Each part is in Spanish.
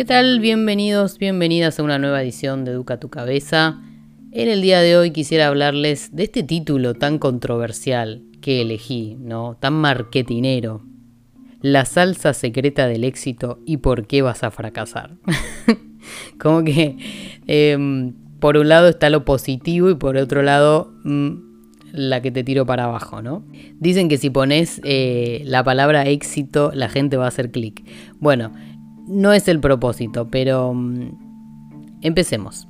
¿Qué tal? Bienvenidos, bienvenidas a una nueva edición de Educa tu Cabeza. En el día de hoy quisiera hablarles de este título tan controversial que elegí, ¿no? Tan marketinero. La salsa secreta del éxito y por qué vas a fracasar. Como que em, por un lado está lo positivo y por otro lado mm, la que te tiro para abajo, ¿no? Dicen que si pones eh, la palabra éxito la gente va a hacer clic. Bueno, no es el propósito, pero mm, empecemos.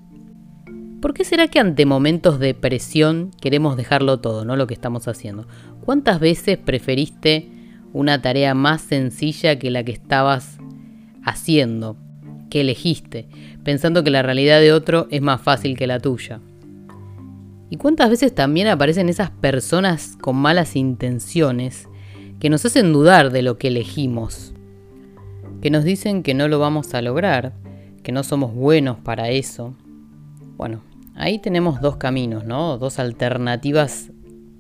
¿Por qué será que ante momentos de presión queremos dejarlo todo, no lo que estamos haciendo? ¿Cuántas veces preferiste una tarea más sencilla que la que estabas haciendo, que elegiste, pensando que la realidad de otro es más fácil que la tuya? ¿Y cuántas veces también aparecen esas personas con malas intenciones que nos hacen dudar de lo que elegimos? Que nos dicen que no lo vamos a lograr, que no somos buenos para eso. Bueno, ahí tenemos dos caminos, ¿no? Dos alternativas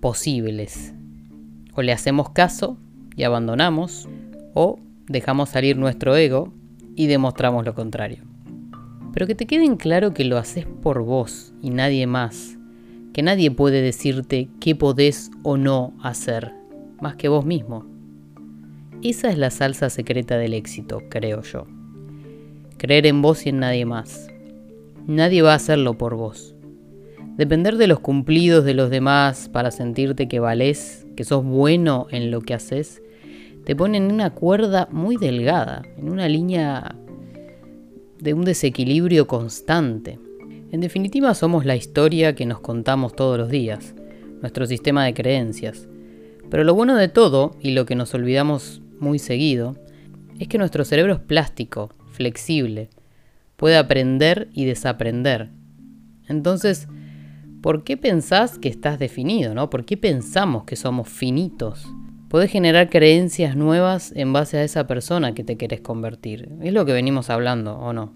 posibles. O le hacemos caso y abandonamos, o dejamos salir nuestro ego y demostramos lo contrario. Pero que te queden claro que lo haces por vos y nadie más que nadie puede decirte qué podés o no hacer, más que vos mismo. Esa es la salsa secreta del éxito, creo yo. Creer en vos y en nadie más. Nadie va a hacerlo por vos. Depender de los cumplidos de los demás para sentirte que valés, que sos bueno en lo que haces, te pone en una cuerda muy delgada, en una línea de un desequilibrio constante. En definitiva, somos la historia que nos contamos todos los días, nuestro sistema de creencias. Pero lo bueno de todo, y lo que nos olvidamos muy seguido, es que nuestro cerebro es plástico, flexible, puede aprender y desaprender. Entonces, ¿por qué pensás que estás definido? ¿no? ¿Por qué pensamos que somos finitos? Podés generar creencias nuevas en base a esa persona que te querés convertir. Es lo que venimos hablando, ¿o no?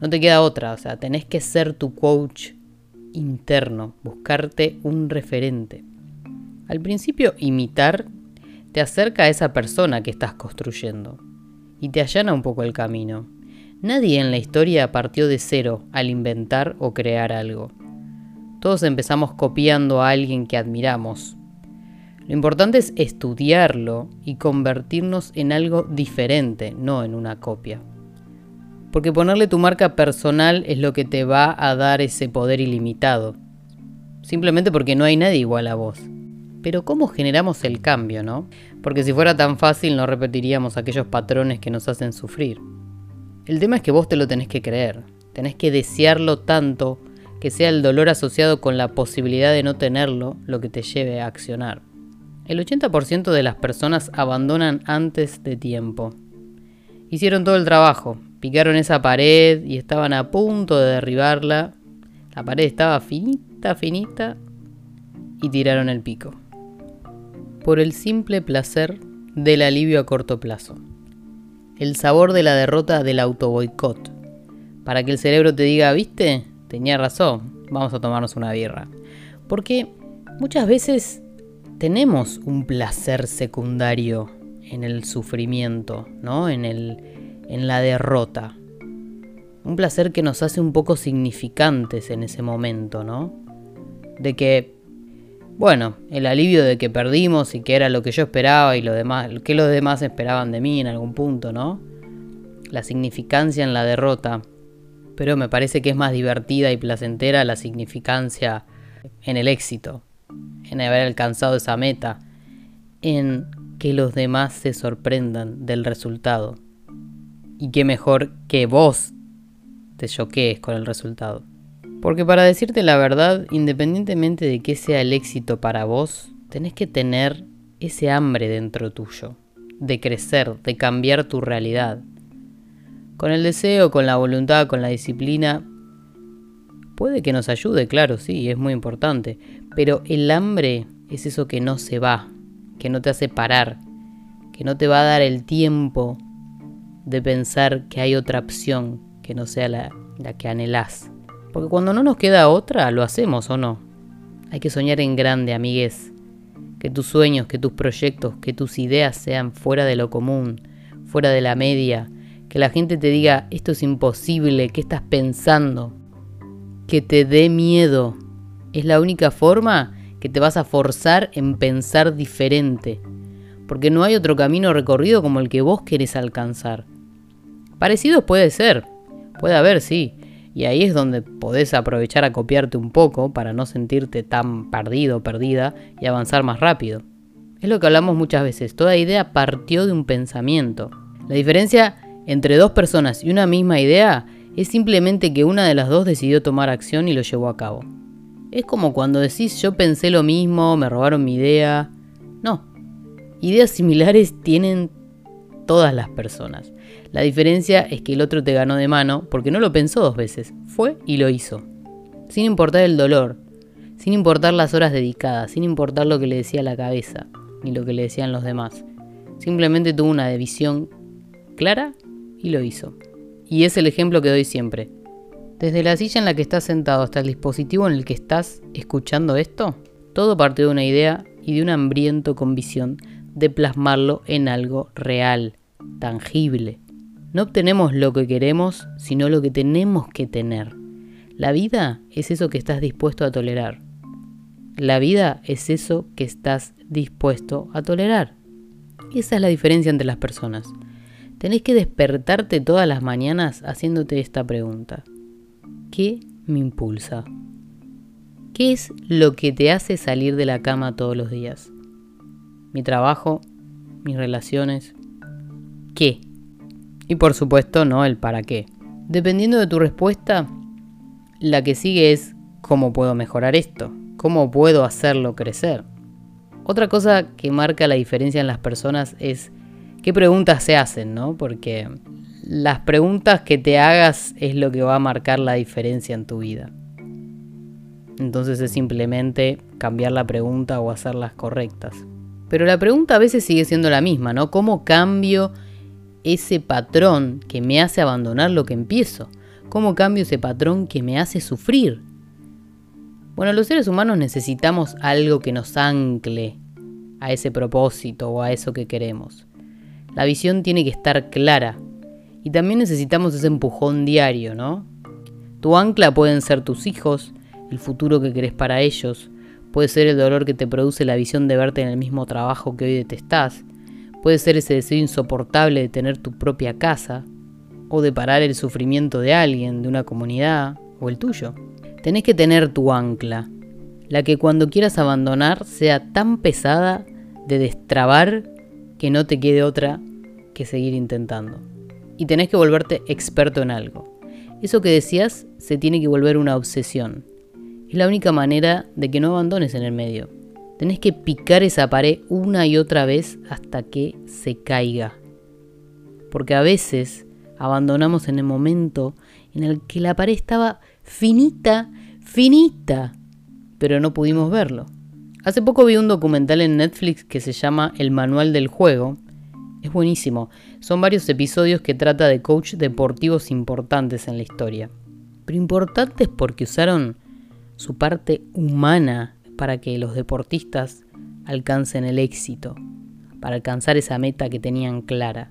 No te queda otra, o sea, tenés que ser tu coach interno, buscarte un referente. Al principio, imitar te acerca a esa persona que estás construyendo y te allana un poco el camino. Nadie en la historia partió de cero al inventar o crear algo. Todos empezamos copiando a alguien que admiramos. Lo importante es estudiarlo y convertirnos en algo diferente, no en una copia. Porque ponerle tu marca personal es lo que te va a dar ese poder ilimitado. Simplemente porque no hay nadie igual a vos. Pero ¿cómo generamos el cambio, no? Porque si fuera tan fácil no repetiríamos aquellos patrones que nos hacen sufrir. El tema es que vos te lo tenés que creer. Tenés que desearlo tanto que sea el dolor asociado con la posibilidad de no tenerlo lo que te lleve a accionar. El 80% de las personas abandonan antes de tiempo. Hicieron todo el trabajo, picaron esa pared y estaban a punto de derribarla. La pared estaba finita, finita y tiraron el pico. Por el simple placer del alivio a corto plazo. El sabor de la derrota del autoboicot. Para que el cerebro te diga, viste, tenía razón, vamos a tomarnos una birra. Porque muchas veces tenemos un placer secundario en el sufrimiento, ¿no? En el, en la derrota. Un placer que nos hace un poco significantes en ese momento, ¿no? De que, bueno, el alivio de que perdimos y que era lo que yo esperaba y lo demás, que los demás esperaban de mí en algún punto, ¿no? La significancia en la derrota. Pero me parece que es más divertida y placentera la significancia en el éxito, en haber alcanzado esa meta, en que los demás se sorprendan del resultado. Y qué mejor que vos te choquees con el resultado. Porque para decirte la verdad, independientemente de que sea el éxito para vos, tenés que tener ese hambre dentro tuyo, de crecer, de cambiar tu realidad. Con el deseo, con la voluntad, con la disciplina, puede que nos ayude, claro, sí, es muy importante, pero el hambre es eso que no se va, que no te hace parar, que no te va a dar el tiempo de pensar que hay otra opción que no sea la, que anhelás. Porque cuando no nos queda otra, lo hacemos o no. Hay que soñar en grande, amigues. Que tus sueños, que tus proyectos, que tus ideas sean fuera de lo común, fuera de la media, que la gente te diga esto es imposible, ¿qué estás pensando? Que te dé miedo. Es la única forma que te vas a forzar en pensar diferente, porque no hay otro camino recorrido como el que vos querés alcanzar. Parecidos puede ser, puede haber, sí, y ahí es donde podés aprovechar a copiarte un poco para no sentirte tan perdido o perdida y avanzar más rápido. Es lo que hablamos muchas veces, toda idea partió de un pensamiento. La diferencia entre dos personas y una misma idea es simplemente que una de las dos decidió tomar acción y lo llevó a cabo. Es como cuando decís yo pensé lo mismo, me robaron mi idea. No, ideas similares tienen todas las personas. La diferencia es que el otro te ganó de mano porque no lo pensó dos veces, fue y lo hizo. Sin importar el dolor, sin importar las horas dedicadas, sin importar lo que le decía la cabeza, ni lo que le decían los demás. Simplemente tuvo una visión clara y lo hizo. Y es el ejemplo que doy siempre. Desde la silla en la que estás sentado hasta el dispositivo en el que estás escuchando esto, todo parte de una idea y de un hambriento con visión de plasmarlo en algo real, tangible. No obtenemos lo que queremos, sino lo que tenemos que tener. La vida es eso que estás dispuesto a tolerar. La vida es eso que estás dispuesto a tolerar. Esa es la diferencia entre las personas. Tenés que despertarte todas las mañanas haciéndote esta pregunta. ¿Qué me impulsa? ¿Qué es lo que te hace salir de la cama todos los días? ¿Mi trabajo? ¿Mis relaciones? ¿Qué? Y por supuesto, no el para qué. Dependiendo de tu respuesta, la que sigue es ¿cómo puedo mejorar esto? ¿Cómo puedo hacerlo crecer? Otra cosa que marca la diferencia en las personas es qué preguntas se hacen, ¿no? Porque las preguntas que te hagas es lo que va a marcar la diferencia en tu vida. Entonces es simplemente cambiar la pregunta o hacerlas correctas. Pero la pregunta a veces sigue siendo la misma, ¿no? ¿Cómo cambio ese patrón que me hace abandonar lo que empiezo? ¿Cómo cambio ese patrón que me hace sufrir? Bueno, los seres humanos necesitamos algo que nos ancle a ese propósito o a eso que queremos. La visión tiene que estar clara. Y también necesitamos ese empujón diario, ¿no? Tu ancla pueden ser tus hijos, el futuro que querés para ellos, puede ser el dolor que te produce la visión de verte en el mismo trabajo que hoy detestás, puede ser ese deseo insoportable de tener tu propia casa, o de parar el sufrimiento de alguien, de una comunidad, o el tuyo. Tenés que tener tu ancla, la que cuando quieras abandonar sea tan pesada de destrabar que no te quede otra que seguir intentando. Y tenés que volverte experto en algo. Eso que decías se tiene que volver una obsesión. Es la única manera de que no abandones en el medio. Tenés que picar esa pared una y otra vez hasta que se caiga. Porque a veces abandonamos en el momento en el que la pared estaba finita, finita, pero no pudimos verlo. Hace poco vi un documental en Netflix que se llama El Manual del Juego es buenísimo. Son varios episodios que trata de coach deportivos importantes en la historia. Pero importantes porque usaron su parte humana para que los deportistas alcancen el éxito, para alcanzar esa meta que tenían clara.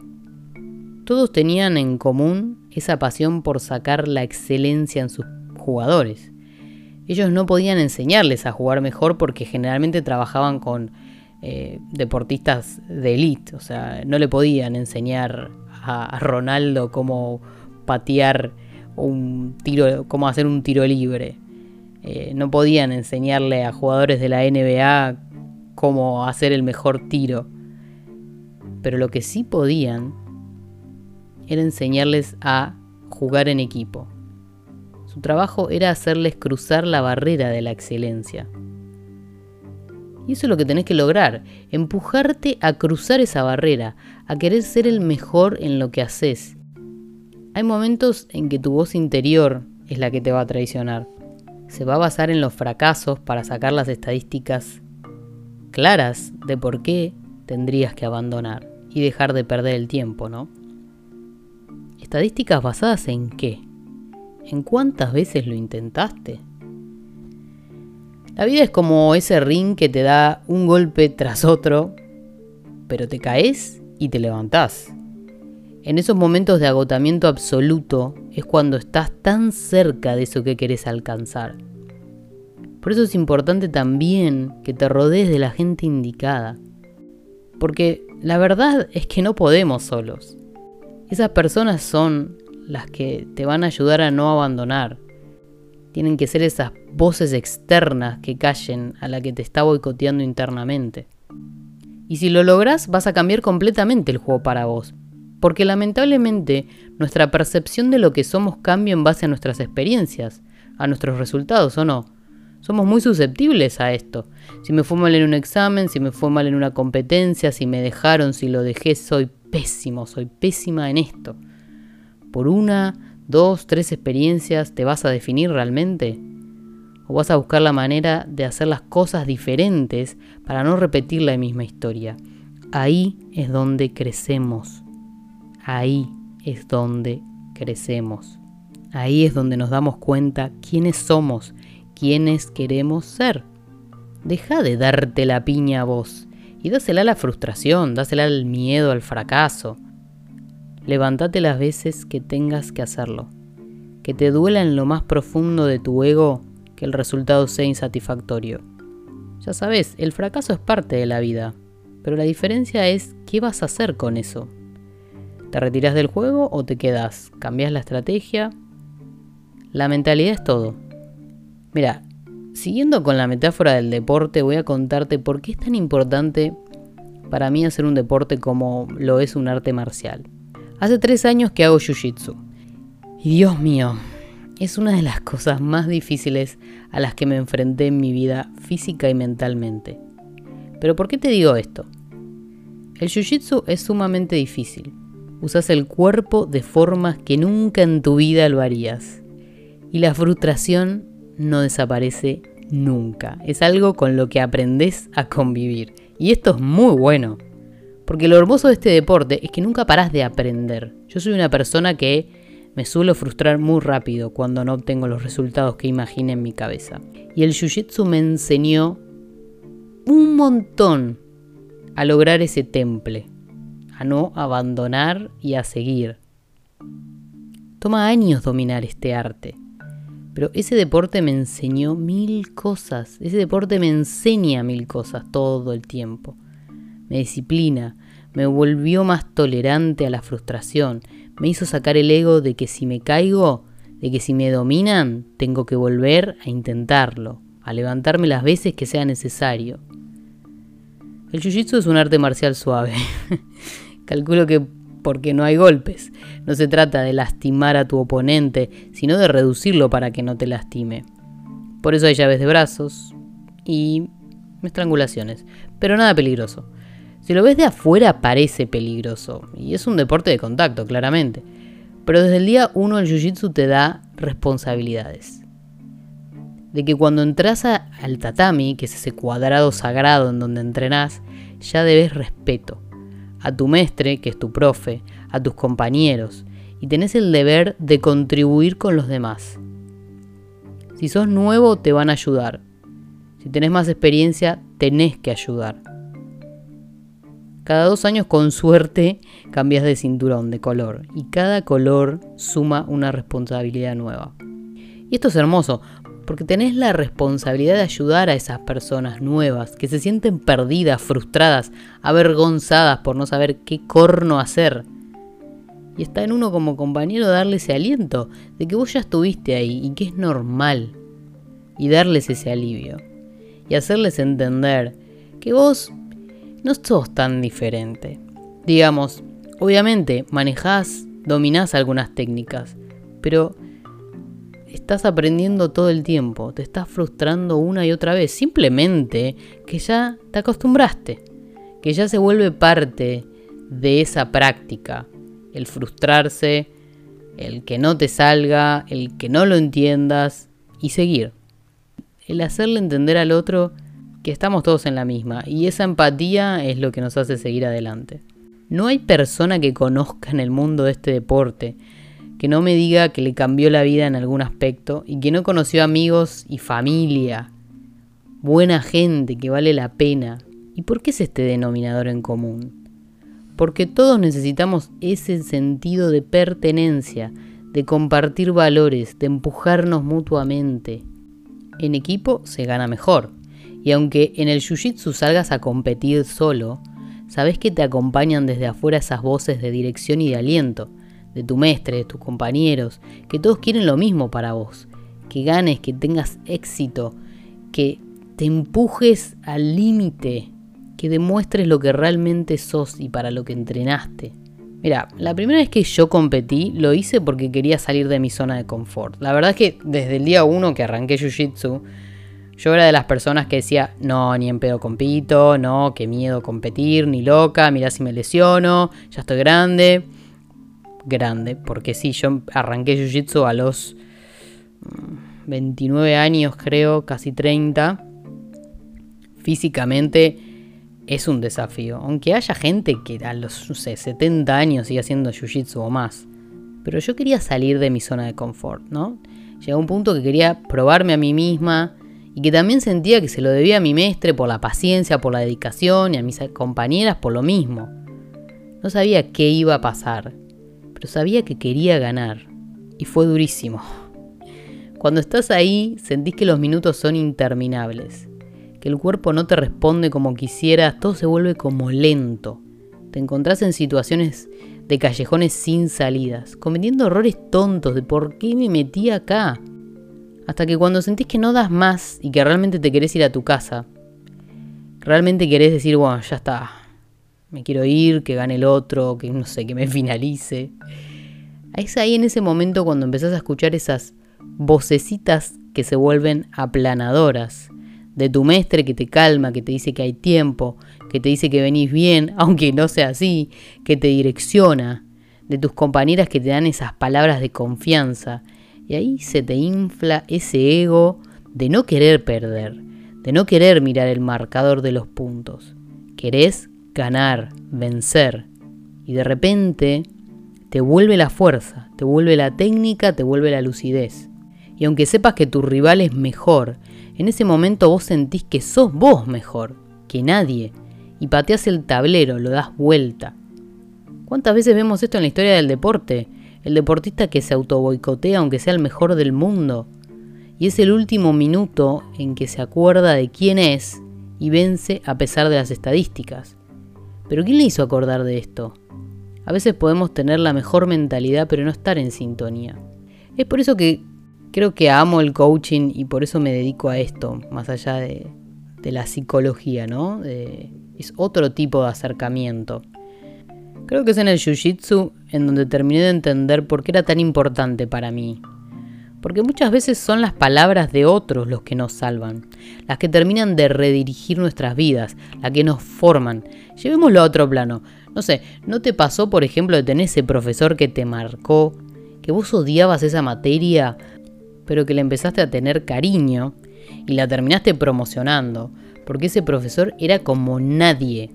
Todos tenían en común esa pasión por sacar la excelencia en sus jugadores. Ellos no podían enseñarles a jugar mejor porque generalmente trabajaban con eh, deportistas de élite. O sea, no le podían enseñar a, Ronaldo cómo patear un tiro, cómo hacer un tiro libre. Eh, no podían enseñarle a jugadores de la NBA cómo hacer el mejor tiro. Pero lo que sí podían era enseñarles a jugar en equipo. Su trabajo era hacerles cruzar la barrera de la excelencia. Y eso es lo que tenés que lograr, empujarte a cruzar esa barrera, a querer ser el mejor en lo que haces. Hay momentos en que tu voz interior es la que te va a traicionar. Se va a basar en los fracasos para sacar las estadísticas claras de por qué tendrías que abandonar y dejar de perder el tiempo, ¿no? ¿Estadísticas basadas en qué? ¿En cuántas veces lo intentaste? La vida es como ese ring que te da un golpe tras otro, pero te caes y te levantás. En esos momentos de agotamiento absoluto es cuando estás tan cerca de eso que querés alcanzar. Por eso es importante también que te rodees de la gente indicada. Porque la verdad es que no podemos solos. Esas personas son las que te van a ayudar a no abandonar. Tienen que ser esas voces externas que callen a la que te está boicoteando internamente. Y si lo logras, vas a cambiar completamente el juego para vos. Porque lamentablemente nuestra percepción de lo que somos cambia en base a nuestras experiencias, a nuestros resultados o no. Somos muy susceptibles a esto. Si me fue mal en un examen, si me fue mal en una competencia, si me dejaron, si lo dejé, soy pésimo, soy pésima en esto. ¿Por una, dos, tres experiencias te vas a definir realmente? ¿O vas a buscar la manera de hacer las cosas diferentes para no repetir la misma historia? Ahí es donde crecemos. Ahí es donde crecemos. Ahí es donde nos damos cuenta quiénes somos, quiénes queremos ser. Deja de darte la piña a vos y dásela a la frustración, dásela al miedo, al fracaso. Levántate las veces que tengas que hacerlo. Que te duela en lo más profundo de tu ego que el resultado sea insatisfactorio. Ya sabes, el fracaso es parte de la vida, pero la diferencia es qué vas a hacer con eso. ¿Te retiras del juego o te quedas? ¿Cambias la estrategia? La mentalidad es todo. Mira, siguiendo con la metáfora del deporte, voy a contarte por qué es tan importante para mí hacer un deporte como lo es un arte marcial. Hace tres años que hago Jiu-Jitsu. Y Dios mío, es una de las cosas más difíciles a las que me enfrenté en mi vida física y mentalmente. Pero ¿por qué te digo esto? El Jiu-Jitsu es sumamente difícil. Usas el cuerpo de formas que nunca en tu vida lo harías. Y la frustración no desaparece nunca. Es algo con lo que aprendes a convivir. Y esto es muy bueno. Porque lo hermoso de este deporte es que nunca parás de aprender. Yo soy una persona que me suelo frustrar muy rápido cuando no obtengo los resultados que imaginé en mi cabeza. Y el Jiu-Jitsu me enseñó un montón a lograr ese temple, a no abandonar y a seguir. Toma años dominar este arte. Pero ese deporte me enseñó mil cosas. Ese deporte me enseña mil cosas todo el tiempo. Me disciplina, me volvió más tolerante a la frustración, me hizo sacar el ego de que si me caigo, de que si me dominan, tengo que volver a intentarlo, a levantarme las veces que sea necesario. El jiu-jitsu es un arte marcial suave. Calculo que porque no hay golpes. No se trata de lastimar a tu oponente, sino de reducirlo para que no te lastime. Por eso hay llaves de brazos y estrangulaciones, pero nada peligroso. Si lo ves de afuera parece peligroso, y es un deporte de contacto, claramente. Pero desde el día uno el Jiu-Jitsu te da responsabilidades. De que cuando entras al tatami, que es ese cuadrado sagrado en donde entrenás, ya debes respeto a tu mestre, que es tu profe, a tus compañeros, y tenés el deber de contribuir con los demás. Si sos nuevo, te van a ayudar. Si tenés más experiencia, tenés que ayudar. Cada dos años, con suerte, cambias de cinturón, de color, y cada color suma una responsabilidad nueva. Y esto es hermoso, porque tenés la responsabilidad de ayudar a esas personas nuevas que se sienten perdidas, frustradas, avergonzadas por no saber qué corno hacer. Y está en uno como compañero darle ese aliento de que vos ya estuviste ahí y que es normal. Y darles ese alivio. Y hacerles entender que vos no sos tan diferente. Digamos, obviamente manejás, dominás algunas técnicas, pero estás aprendiendo todo el tiempo, te estás frustrando una y otra vez, simplemente que ya te acostumbraste, que ya se vuelve parte de esa práctica, el frustrarse, el que no te salga, el que no lo entiendas y seguir. El hacerle entender al otro que estamos todos en la misma y esa empatía es lo que nos hace seguir adelante. No hay persona que conozca en el mundo de este deporte que no me diga que le cambió la vida en algún aspecto y que no conoció amigos y familia, buena gente que vale la pena. ¿Y por qué es este denominador en común? porque todos necesitamos ese sentido de pertenencia, de compartir valores, de empujarnos mutuamente. En equipo se gana mejor, y aunque en el jiu-jitsu salgas a competir solo, sabes que te acompañan desde afuera esas voces de dirección y de aliento, de tu mestre, de tus compañeros, que todos quieren lo mismo para vos, que ganes, que tengas éxito, que te empujes al límite, que demuestres lo que realmente sos y para lo que entrenaste. Mira, la primera vez que yo competí lo hice porque quería salir de mi zona de confort. La verdad es que desde el día uno que arranqué Jiu-Jitsu, yo era de las personas que decía, no, ni en pedo compito, no, qué miedo competir, ni loca, mirá si me lesiono, ya estoy grande. Grande, porque sí, yo arranqué Jiu-Jitsu a los 29 mm, años creo, casi 30. Físicamente es un desafío. Aunque haya gente que a los no sé, 70 años sigue haciendo jiu-jitsu o más. Pero yo quería salir de mi zona de confort, ¿no? Llegó un punto que quería probarme a mí misma y que también sentía que se lo debía a mi mestre por la paciencia, por la dedicación y a mis compañeras por lo mismo. No sabía qué iba a pasar, pero sabía que quería ganar y fue durísimo. Cuando estás ahí sentís que los minutos son interminables que el cuerpo no te responde como quisieras, todo se vuelve como lento. Te encontrás en situaciones de callejones sin salidas, cometiendo errores tontos de por qué me metí acá. Hasta que cuando sentís que no das más y que realmente te querés ir a tu casa, realmente querés decir, bueno, ya está, me quiero ir, que gane el otro, que no sé, que me finalice. Es ahí en ese momento cuando empezás a escuchar esas vocecitas que se vuelven aplanadoras, de tu mestre que te calma, que te dice que hay tiempo, que te dice que venís bien, aunque no sea así, que te direcciona, de tus compañeras que te dan esas palabras de confianza. Y ahí se te infla ese ego de no querer perder, de no querer mirar el marcador de los puntos. Querés ganar, vencer. Y de repente te vuelve la fuerza, te vuelve la técnica, te vuelve la lucidez. Y aunque sepas que tu rival es mejor, en ese momento vos sentís que sos vos mejor que nadie y pateás el tablero, lo das vuelta. ¿Cuántas veces vemos esto en la historia del deporte? El deportista que se autoboicotea aunque sea el mejor del mundo. Y es el último minuto en que se acuerda de quién es y vence a pesar de las estadísticas. Pero ¿quién le hizo acordar de esto? A veces podemos tener la mejor mentalidad pero no estar en sintonía. Es por eso que creo que amo el coaching y por eso me dedico a esto, más allá de, la psicología, ¿no? es otro tipo de acercamiento. Creo que es en el Jiu-Jitsu en donde terminé de entender por qué era tan importante para mí. Porque muchas veces son las palabras de otros los que nos salvan, las que terminan de redirigir nuestras vidas, las que nos forman. Llevémoslo a otro plano. No sé, ¿no te pasó, por ejemplo, de tener ese profesor que te marcó, que vos odiabas esa materia, pero que le empezaste a tener cariño y la terminaste promocionando, porque ese profesor era como nadie.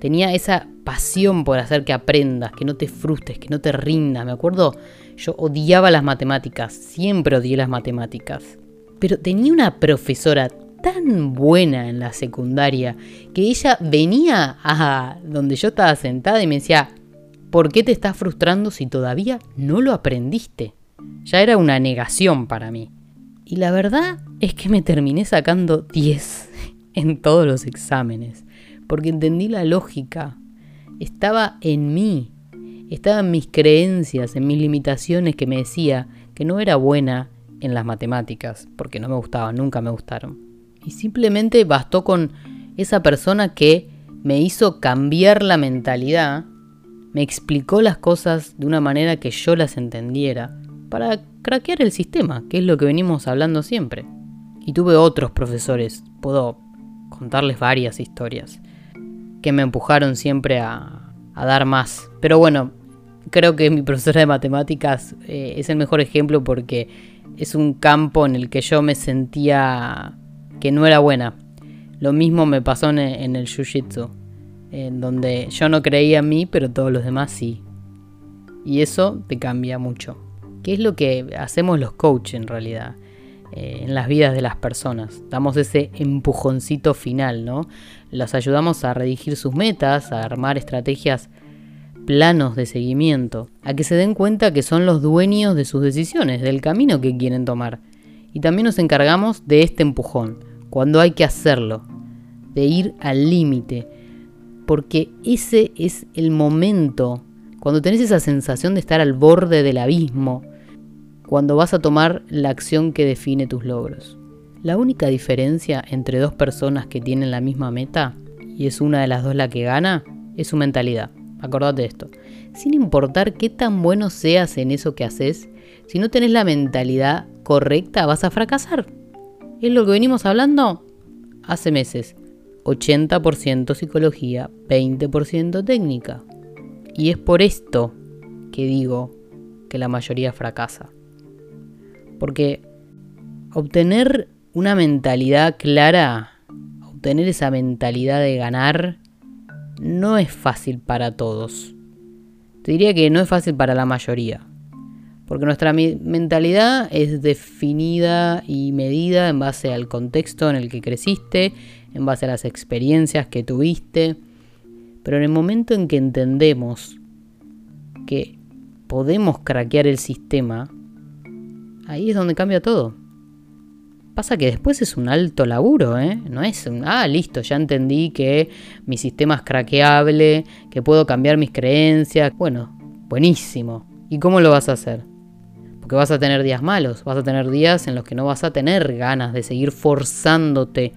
Tenía esa pasión por hacer que aprendas, que no te frustres, que no te rindas. Me acuerdo, yo odiaba las matemáticas, siempre odié las matemáticas. Pero tenía una profesora tan buena en la secundaria que ella venía a donde yo estaba sentada y me decía, ¿por qué te estás frustrando si todavía no lo aprendiste? Ya era una negación para mí. Y la verdad es que me terminé sacando 10 en todos los exámenes, porque entendí la lógica. Estaba en mí, estaba en mis creencias, en mis limitaciones que me decía que no era buena en las matemáticas, porque no me gustaban, nunca me gustaron. Y simplemente bastó con esa persona que me hizo cambiar la mentalidad, me explicó las cosas de una manera que yo las entendiera para craquear el sistema, que es lo que venimos hablando siempre. Y tuve otros profesores, puedo contarles varias historias, que me empujaron siempre a, dar más. Pero bueno, creo que mi profesora de matemáticas eh, es el mejor ejemplo porque es un campo en el que yo me sentía que no era buena. Lo mismo me pasó en, en el Jiu-Jitsu, en donde yo no creía en mí, pero todos los demás sí. Y eso te cambia mucho. ¿Qué es lo que hacemos los coaches en realidad? Eh, en las vidas de las personas. Damos ese empujoncito final, ¿no? Los ayudamos a redigir sus metas, a armar estrategias, planos de seguimiento, a que se den cuenta que son los dueños de sus decisiones, del camino que quieren tomar. Y también nos encargamos de este empujón, cuando hay que hacerlo, de ir al límite, porque ese es el momento, cuando tenés esa sensación de estar al borde del abismo, cuando vas a tomar la acción que define tus logros. La única diferencia entre dos personas que tienen la misma meta, y es una de las dos la que gana, es su mentalidad. Acordate de esto. Sin importar qué tan bueno seas en eso que haces, si no tenés la mentalidad correcta vas a fracasar. Es lo que venimos hablando hace meses. 80% psicología, 20% técnica. Y es por esto que digo que la mayoría fracasa. Porque obtener una mentalidad clara, obtener esa mentalidad de ganar, no es fácil para todos. Te diría que no es fácil para la mayoría. Porque nuestra mentalidad es definida y medida en base al contexto en el que creciste, en base a las experiencias que tuviste. Pero en el momento en que entendemos que podemos craquear el sistema, ahí es donde cambia todo. Pasa que después es un alto laburo, ¿eh? No es un, ah, listo, ya entendí que mi sistema es craqueable, que puedo cambiar mis creencias. Bueno, buenísimo. ¿Y cómo lo vas a hacer? Porque vas a tener días malos, vas a tener días en los que no vas a tener ganas de seguir forzándote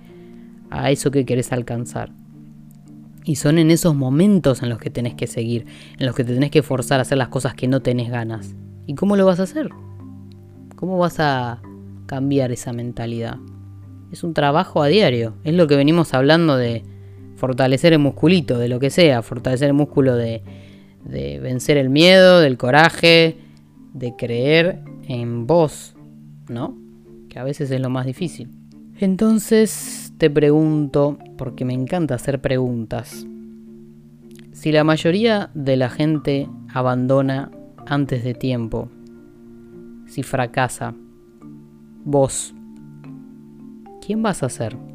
a eso que querés alcanzar. Y son en esos momentos en los que tenés que seguir, en los que te tenés que forzar a hacer las cosas que no tenés ganas. ¿Y cómo lo vas a hacer? ¿Cómo vas a cambiar esa mentalidad? Es un trabajo a diario. Es lo que venimos hablando de fortalecer el musculito, de lo que sea. Fortalecer el músculo de, de vencer el miedo, del coraje, de creer en vos, ¿no? Que a veces es lo más difícil. Entonces te pregunto, porque me encanta hacer preguntas, si la mayoría de la gente abandona antes de tiempo, si fracasa, vos, ¿quién vas a ser?